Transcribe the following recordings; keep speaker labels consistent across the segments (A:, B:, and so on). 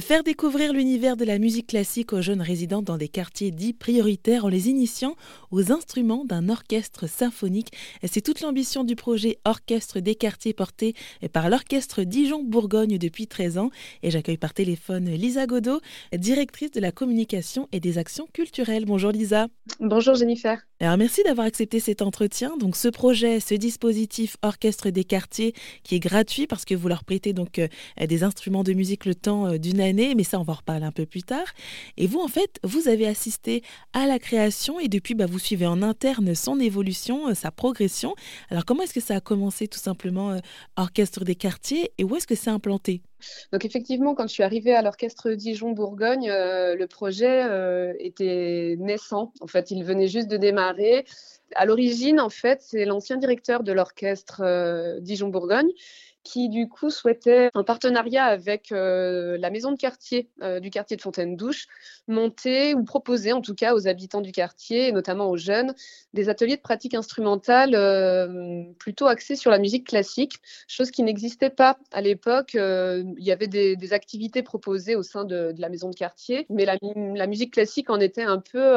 A: Faire découvrir l'univers de la musique classique aux jeunes résidents dans des quartiers dits prioritaires en les initiant aux instruments d'un orchestre symphonique. C'est toute l'ambition du projet Orchestre des quartiers porté par l'orchestre Dijon-Bourgogne depuis 13 ans. Et j'accueille par téléphone Lisa Godot, directrice de la communication et des actions culturelles. Bonjour Lisa.
B: Bonjour Jennifer.
A: Alors merci d'avoir accepté cet entretien. Donc ce projet, ce dispositif Orchestre des quartiers qui est gratuit parce que vous leur prêtez donc euh, des instruments de musique le temps euh, d'une année, mais ça on va en reparler un peu plus tard. Et vous en fait, vous avez assisté à la création et depuis bah, vous suivez en interne son évolution, euh, sa progression. Alors comment est-ce que ça a commencé tout simplement Orchestre des quartiers et où est-ce que c'est implanté?
B: Donc effectivement, quand je suis arrivée à l'orchestre Dijon-Bourgogne, euh, le projet euh, était naissant. En fait, il venait juste de démarrer. À l'origine, en fait, c'est l'ancien directeur de l'orchestre euh, Dijon-Bourgogne qui du coup souhaitait, en partenariat avec euh, la maison de quartier euh, du quartier de Fontaine-Douche, monter ou proposer en tout cas aux habitants du quartier, et notamment aux jeunes, des ateliers de pratique instrumentale euh, plutôt axés sur la musique classique, chose qui n'existait pas à l'époque. il y avait des, activités proposées au sein de, la maison de quartier, mais la, musique classique en était un peu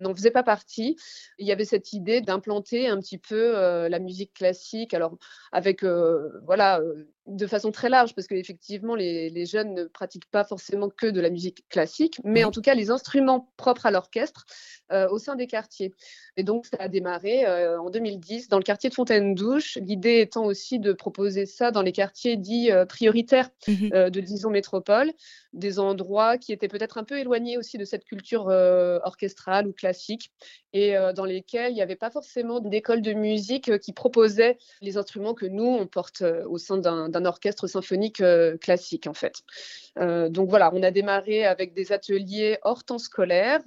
B: n'en faisait pas partie. Il y avait cette idée d'implanter un petit peu la musique classique, alors avec voilà um, de façon très large, parce qu'effectivement, les, les jeunes ne pratiquent pas forcément que de la musique classique, mais en tout cas les instruments propres à l'orchestre euh, au sein des quartiers. Et donc, ça a démarré euh, en 2010 dans le quartier de Fontaine-Douche, l'idée étant aussi de proposer ça dans les quartiers dits euh, prioritaires mmh de Dijon Métropole, des endroits qui étaient peut-être un peu éloignés aussi de cette culture orchestrale ou classique, et dans lesquels il n'y avait pas forcément d'école de musique qui proposait les instruments que nous, on porte au sein d'un orchestre symphonique classique, en fait. donc voilà, on a démarré avec des ateliers hors temps scolaire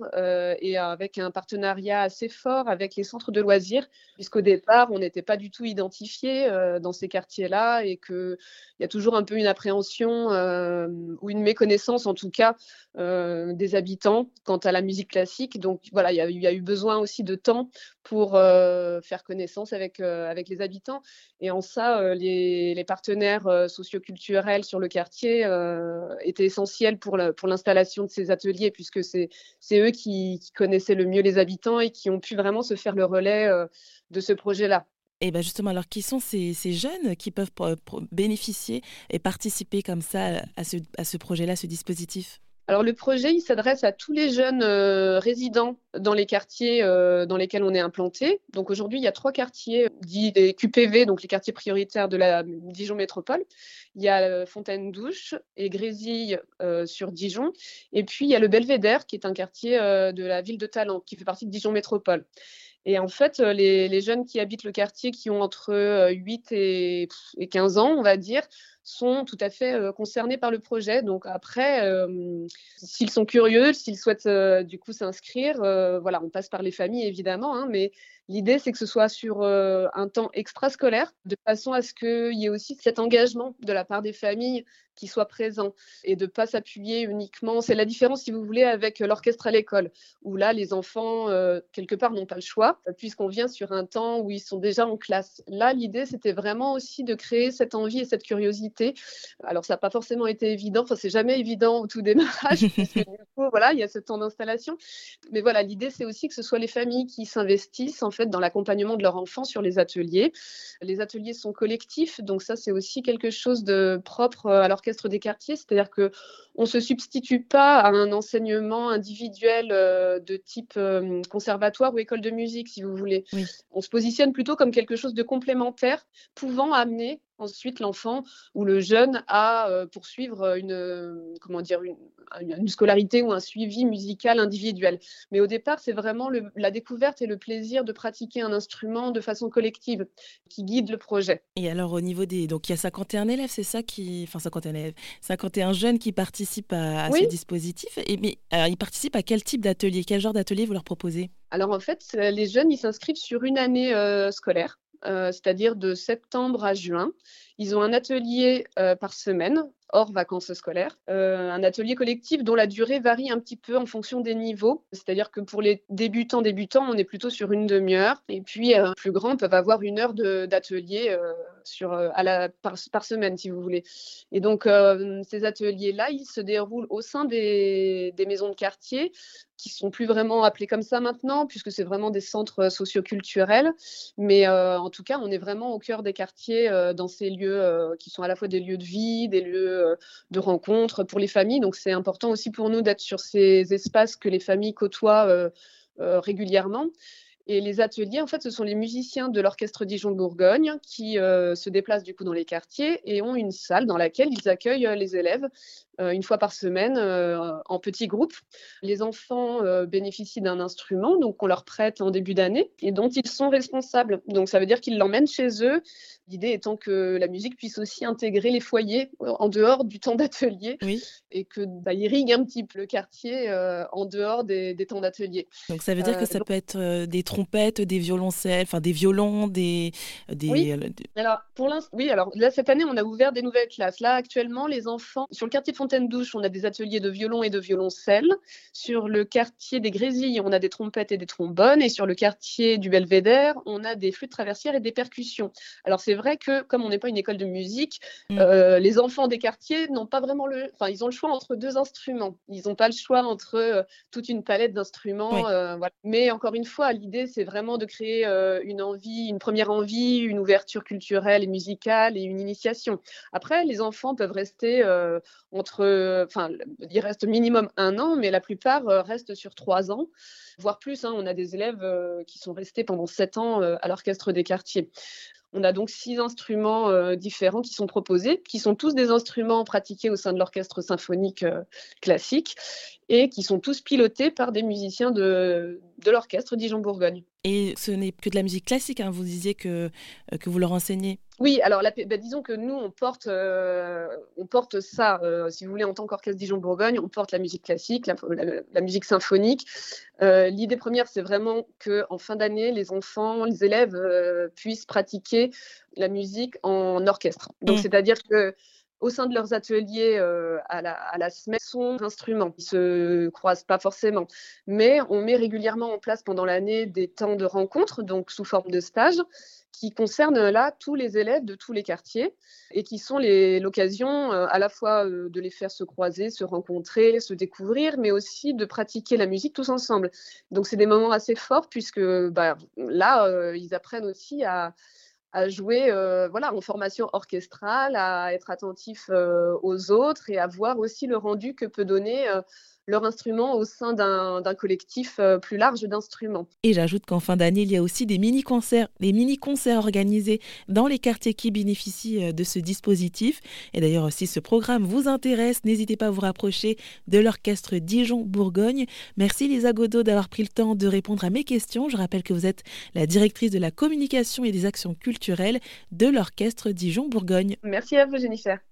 B: et avec un partenariat assez fort avec les centres de loisirs, puisqu'au départ, on n'était pas du tout identifié euh, dans ces quartiers-là et qu'il y a toujours un peu une appréhension euh, ou une méconnaissance, en tout cas, euh, des habitants quant à la musique classique. Donc voilà, il y, a, eu besoin aussi de temps pour faire connaissance avec, avec les habitants. Et en ça, les, partenaires socioculturels sur le quartier étaient essentiels pour l'installation de ces ateliers, puisque c'est eux qui, qui connaissaient le mieux les habitants et qui ont pu vraiment se faire le relais euh, de ce projet-là.
A: Et bien justement, alors qui sont ces, jeunes qui peuvent bénéficier et participer comme ça à ce, à ce projet-là, ce dispositif?
B: Alors le projet, il s'adresse à tous les jeunes euh, résidents dans les quartiers euh, dans lesquels on est implanté. Donc aujourd'hui, il y a trois quartiers dits des QPV, donc les quartiers prioritaires de la Dijon Métropole. Il y a Fontaine-Douche et Grésille sur Dijon. Et puis il y a le Belvédère, qui est un quartier de la ville de Talent, qui fait partie de Dijon Métropole. Et en fait, les, les, jeunes qui habitent le quartier, qui ont entre 8 et, et 15 ans, on va dire, sont tout à fait euh, concernés par le projet. Donc après, euh, s'ils sont curieux, s'ils souhaitent euh, du coup s'inscrire, voilà, on passe par les familles évidemment, hein, mais l'idée c'est que ce soit sur un temps extrascolaire, de façon à ce qu'il y ait aussi cet engagement de la part des familles qui soit présent et de pas s'appuyer uniquement. C'est la différence, si vous voulez, avec l'orchestre à l'école, où là, les enfants, quelque part, n'ont pas le choix, puisqu'on vient sur un temps où ils sont déjà en classe. Là, l'idée, c'était vraiment aussi de créer cette envie et cette curiosité alors, ça n'a pas forcément été évident, enfin, c'est jamais évident au tout démarrage, parce que du coup, voilà, il y a ce temps d'installation. Mais voilà, l'idée, c'est aussi que ce soit les familles qui s'investissent, en fait, dans l'accompagnement de leurs enfants sur les ateliers. Les ateliers sont collectifs, donc ça, c'est aussi quelque chose de propre à l'orchestre des quartiers, c'est-à-dire que on se substitue pas à un enseignement individuel euh, de type euh, conservatoire ou école de musique, si vous voulez. On se positionne plutôt comme quelque chose de complémentaire, pouvant amener ensuite l'enfant ou le jeune à euh, poursuivre une, comment dire, une, scolarité ou un suivi musical individuel. Mais au départ, c'est vraiment la découverte et le plaisir de pratiquer un instrument de façon collective qui guide le projet.
A: Et alors au niveau des... Donc il y a 51 élèves, c'est ça qui... Enfin 51 élèves, 51 jeunes qui participent à, ce dispositif. Et, mais ils participent à quel type d'atelier? Quel genre d'atelier vous leur proposez?
B: Alors en fait, les jeunes, ils s'inscrivent sur une année euh, scolaire. Euh, c'est-à-dire de septembre à juin. Ils ont un atelier euh, par semaine hors vacances scolaires. un atelier collectif dont la durée varie un petit peu en fonction des niveaux. C'est-à-dire que pour les débutants, débutants, on est plutôt sur une demi-heure. Et puis, plus grands peuvent avoir une heure d'atelier sur, à la, par, semaine, si vous voulez. Et donc, ces ateliers-là, ils se déroulent au sein des, des maisons de quartier qui sont plus vraiment appelés comme ça maintenant, puisque c'est vraiment des centres euh, socioculturels. Mais euh, en tout cas, on est vraiment au cœur des quartiers euh, dans ces lieux qui sont à la fois des lieux de vie, des lieux de rencontre pour les familles. Donc c'est important aussi pour nous d'être sur ces espaces que les familles côtoient régulièrement. Et les ateliers, en fait, ce sont les musiciens de l'orchestre Dijon-Bourgogne qui se déplacent du coup dans les quartiers et ont une salle dans laquelle ils accueillent les élèves euh, une fois par semaine euh, en petits groupes. Les enfants euh, bénéficient d'un instrument, donc on leur prête en début d'année et dont ils sont responsables. Donc ça veut dire qu'ils l'emmènent chez eux. L'idée étant que la musique puisse aussi intégrer les foyers en dehors du temps d'atelier et que bah, irrigue un petit peu le quartier en dehors des, temps d'atelier.
A: Donc ça veut dire que ça peut être des trompettes, des violoncelles, enfin des violons, des, des...
B: Oui. Alors pour l'instant, oui. Alors là cette année on a ouvert des nouvelles classes. Là actuellement les enfants sur le quartier de On a des ateliers de violon et de violoncelle. Sur le quartier des Grésilles, on a des trompettes et des trombones. Et sur le quartier du Belvédère, on a des flûtes traversières et des percussions. Alors c'est vrai que comme on n'est pas une école de musique, mm. euh, les enfants des quartiers n'ont pas vraiment le... Enfin, ils ont le choix entre deux instruments. Ils n'ont pas le choix entre euh, toute une palette d'instruments. Euh, Mais encore une fois, l'idée, c'est vraiment de créer une envie, une première envie, une ouverture culturelle et musicale et une initiation. Après, les enfants peuvent rester entre enfin, il reste minimum un an, mais la plupart euh, restent sur trois ans, voire plus. Hein. On a des élèves euh, qui sont restés pendant sept ans euh, à l'orchestre des quartiers. On a donc six instruments différents qui sont proposés, qui sont tous des instruments pratiqués au sein de l'orchestre symphonique classique et qui sont tous pilotés par des musiciens de, de l'orchestre Dijon-Bourgogne.
A: Et ce n'est que de la musique classique, hein. vous disiez que, euh, que vous leur enseignez
B: oui, alors bah, disons que nous, on porte, euh, on porte ça, euh, si vous voulez, en tant qu'orchestre Dijon-Bourgogne, on porte la musique classique, la, musique symphonique. L'idée première, c'est vraiment qu'en fin d'année, les enfants, les élèves puissent pratiquer la musique en orchestre. Donc, mmh. c'est-à-dire que au sein de leurs ateliers euh, à, la, à, la, semaine sont instruments. Ils se croisent pas forcément, mais on met régulièrement en place pendant l'année des temps de rencontre, donc sous forme de stage, qui concernent là tous les élèves de tous les quartiers et qui sont l'occasion euh, à la fois euh, de les faire se croiser, se rencontrer, se découvrir, mais aussi de pratiquer la musique tous ensemble. Donc c'est des moments assez forts puisque bah, là, ils apprennent aussi à à jouer euh, voilà, en formation orchestrale, à être attentif euh, aux autres et à voir aussi le rendu que peut donner euh, leur instrument au sein d'un collectif euh, plus large d'instruments.
A: Et j'ajoute qu'en fin d'année, il y a aussi des mini-concerts, des mini-concerts organisés dans les quartiers qui bénéficient euh, de ce dispositif. Et d'ailleurs, si ce programme vous intéresse, n'hésitez pas à vous rapprocher de l'orchestre Dijon-Bourgogne. Merci Lisa Godot d'avoir pris le temps de répondre à mes questions. Je rappelle que vous êtes la directrice de la communication et des actions culturelles de l'orchestre Dijon-Bourgogne.
B: Merci à vous Jennifer.